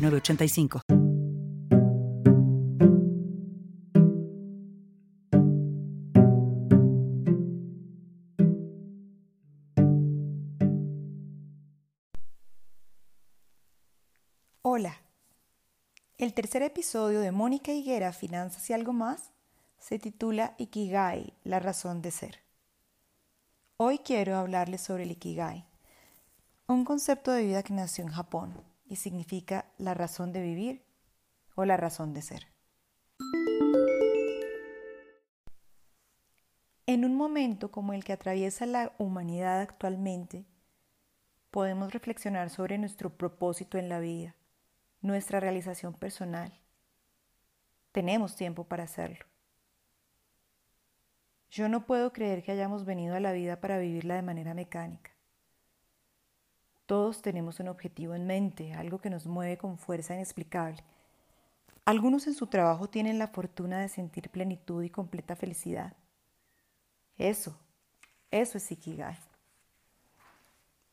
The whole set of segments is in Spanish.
985. Hola. El tercer episodio de Mónica Higuera, Finanzas y algo más, se titula Ikigai, la razón de ser. Hoy quiero hablarles sobre el Ikigai, un concepto de vida que nació en Japón y significa la razón de vivir o la razón de ser. En un momento como el que atraviesa la humanidad actualmente, podemos reflexionar sobre nuestro propósito en la vida, nuestra realización personal. Tenemos tiempo para hacerlo. Yo no puedo creer que hayamos venido a la vida para vivirla de manera mecánica. Todos tenemos un objetivo en mente, algo que nos mueve con fuerza inexplicable. Algunos en su trabajo tienen la fortuna de sentir plenitud y completa felicidad. Eso, eso es Ikigai.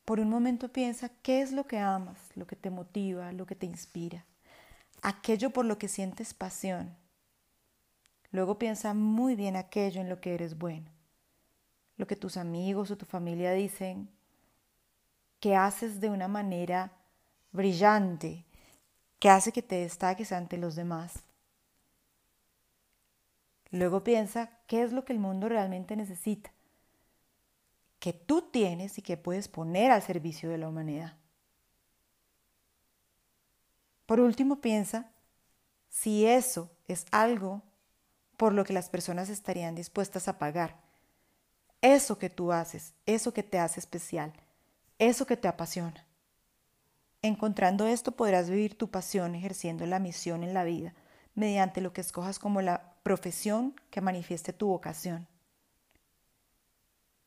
Por un momento piensa qué es lo que amas, lo que te motiva, lo que te inspira, aquello por lo que sientes pasión. Luego piensa muy bien aquello en lo que eres bueno, lo que tus amigos o tu familia dicen que haces de una manera brillante, que hace que te destaques ante los demás. Luego piensa qué es lo que el mundo realmente necesita, que tú tienes y que puedes poner al servicio de la humanidad. Por último, piensa si eso es algo por lo que las personas estarían dispuestas a pagar. Eso que tú haces, eso que te hace especial, eso que te apasiona. Encontrando esto podrás vivir tu pasión ejerciendo la misión en la vida mediante lo que escojas como la profesión que manifieste tu vocación.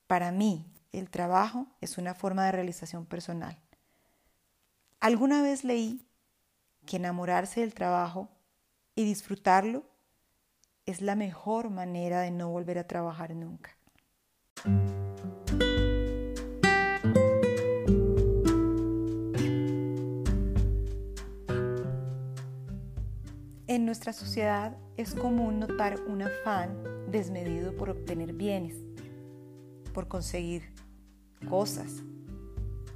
Para mí, el trabajo es una forma de realización personal. Alguna vez leí que enamorarse del trabajo y disfrutarlo es la mejor manera de no volver a trabajar nunca. En nuestra sociedad es común notar un afán desmedido por obtener bienes, por conseguir cosas,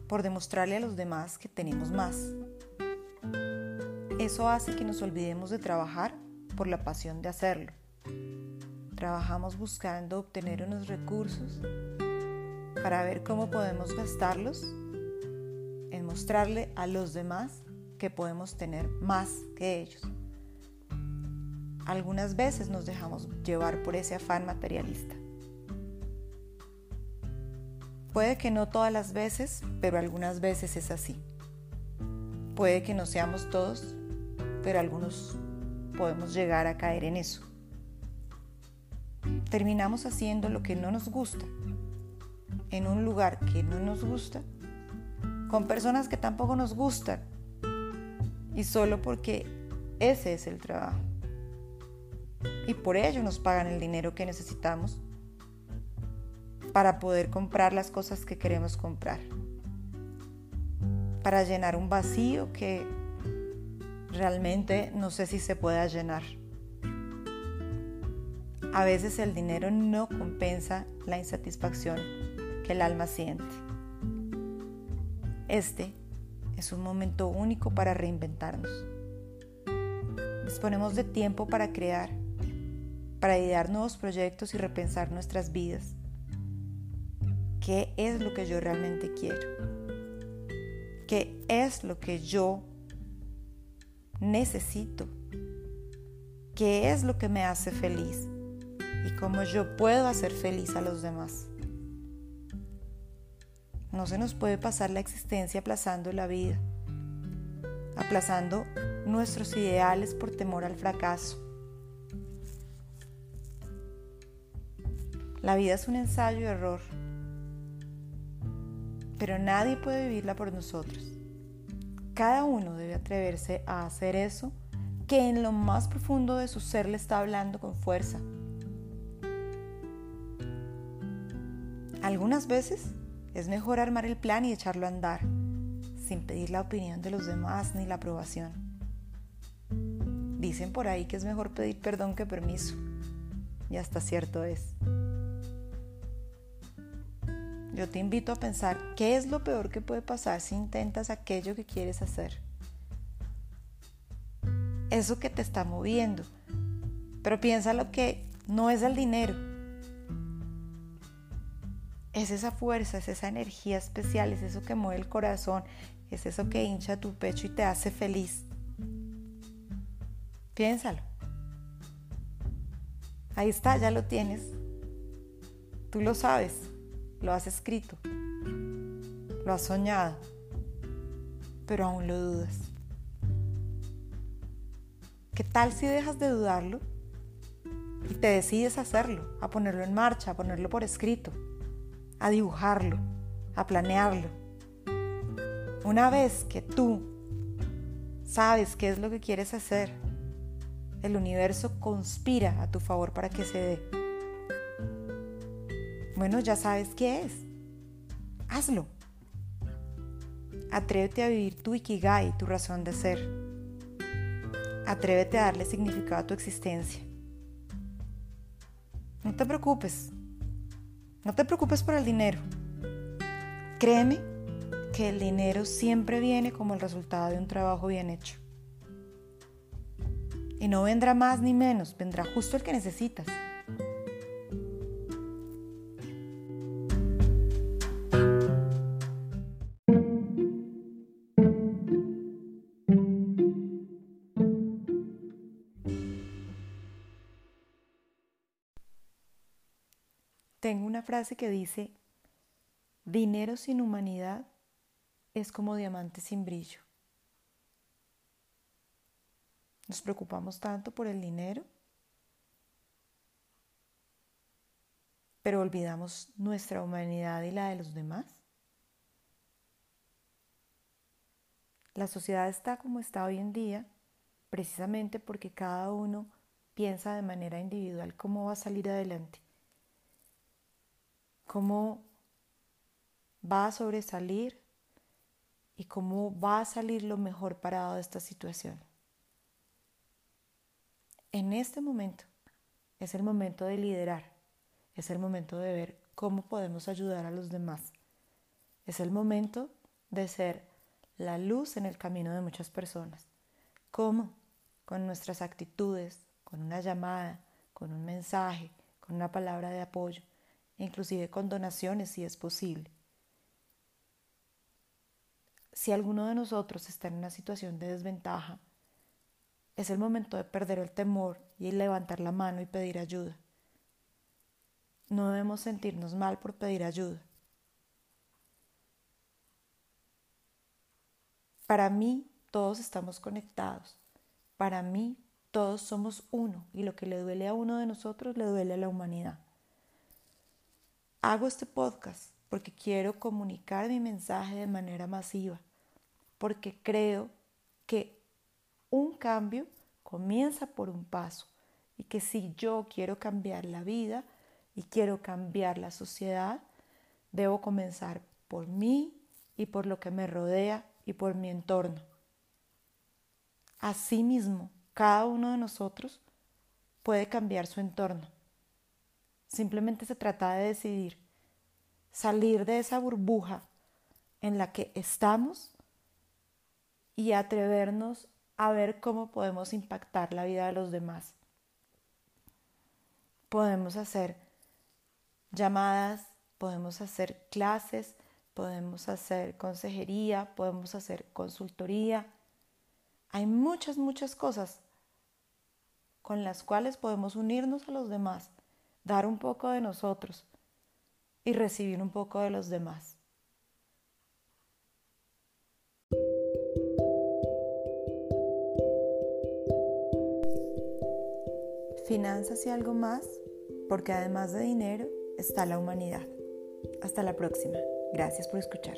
por demostrarle a los demás que tenemos más. Eso hace que nos olvidemos de trabajar por la pasión de hacerlo. Trabajamos buscando obtener unos recursos para ver cómo podemos gastarlos en mostrarle a los demás que podemos tener más que ellos. Algunas veces nos dejamos llevar por ese afán materialista. Puede que no todas las veces, pero algunas veces es así. Puede que no seamos todos, pero algunos podemos llegar a caer en eso. Terminamos haciendo lo que no nos gusta, en un lugar que no nos gusta, con personas que tampoco nos gustan, y solo porque ese es el trabajo y por ello nos pagan el dinero que necesitamos para poder comprar las cosas que queremos comprar, para llenar un vacío que realmente no sé si se pueda llenar. A veces el dinero no compensa la insatisfacción que el alma siente. Este es un momento único para reinventarnos. disponemos de tiempo para crear, para idear nuevos proyectos y repensar nuestras vidas. ¿Qué es lo que yo realmente quiero? ¿Qué es lo que yo necesito? ¿Qué es lo que me hace feliz? ¿Y cómo yo puedo hacer feliz a los demás? No se nos puede pasar la existencia aplazando la vida, aplazando nuestros ideales por temor al fracaso. La vida es un ensayo y error, pero nadie puede vivirla por nosotros. Cada uno debe atreverse a hacer eso que en lo más profundo de su ser le está hablando con fuerza. Algunas veces es mejor armar el plan y echarlo a andar, sin pedir la opinión de los demás ni la aprobación. Dicen por ahí que es mejor pedir perdón que permiso, y hasta cierto es. Yo te invito a pensar qué es lo peor que puede pasar si intentas aquello que quieres hacer. Eso que te está moviendo. Pero piensa lo que no es el dinero, es esa fuerza, es esa energía especial, es eso que mueve el corazón, es eso que hincha tu pecho y te hace feliz. Piénsalo. Ahí está, ya lo tienes. Tú lo sabes, lo has escrito, lo has soñado, pero aún lo dudas. ¿Qué tal si dejas de dudarlo y te decides a hacerlo, a ponerlo en marcha, a ponerlo por escrito? a dibujarlo, a planearlo. Una vez que tú sabes qué es lo que quieres hacer, el universo conspira a tu favor para que se dé. Bueno, ya sabes qué es. Hazlo. Atrévete a vivir tu ikigai, tu razón de ser. Atrévete a darle significado a tu existencia. No te preocupes, no te preocupes por el dinero. Créeme que el dinero siempre viene como el resultado de un trabajo bien hecho. Y no vendrá más ni menos, vendrá justo el que necesitas. Tengo una frase que dice, dinero sin humanidad es como diamante sin brillo. Nos preocupamos tanto por el dinero, pero olvidamos nuestra humanidad y la de los demás. La sociedad está como está hoy en día precisamente porque cada uno piensa de manera individual cómo va a salir adelante cómo va a sobresalir y cómo va a salir lo mejor parado de esta situación. En este momento es el momento de liderar, es el momento de ver cómo podemos ayudar a los demás, es el momento de ser la luz en el camino de muchas personas. ¿Cómo? Con nuestras actitudes, con una llamada, con un mensaje, con una palabra de apoyo inclusive con donaciones si es posible. Si alguno de nosotros está en una situación de desventaja, es el momento de perder el temor y levantar la mano y pedir ayuda. No debemos sentirnos mal por pedir ayuda. Para mí todos estamos conectados. Para mí todos somos uno y lo que le duele a uno de nosotros le duele a la humanidad. Hago este podcast porque quiero comunicar mi mensaje de manera masiva, porque creo que un cambio comienza por un paso y que si yo quiero cambiar la vida y quiero cambiar la sociedad, debo comenzar por mí y por lo que me rodea y por mi entorno. Asimismo, cada uno de nosotros puede cambiar su entorno. Simplemente se trata de decidir salir de esa burbuja en la que estamos y atrevernos a ver cómo podemos impactar la vida de los demás. Podemos hacer llamadas, podemos hacer clases, podemos hacer consejería, podemos hacer consultoría. Hay muchas, muchas cosas con las cuales podemos unirnos a los demás, dar un poco de nosotros y recibir un poco de los demás. Finanzas y algo más, porque además de dinero está la humanidad. Hasta la próxima. Gracias por escuchar.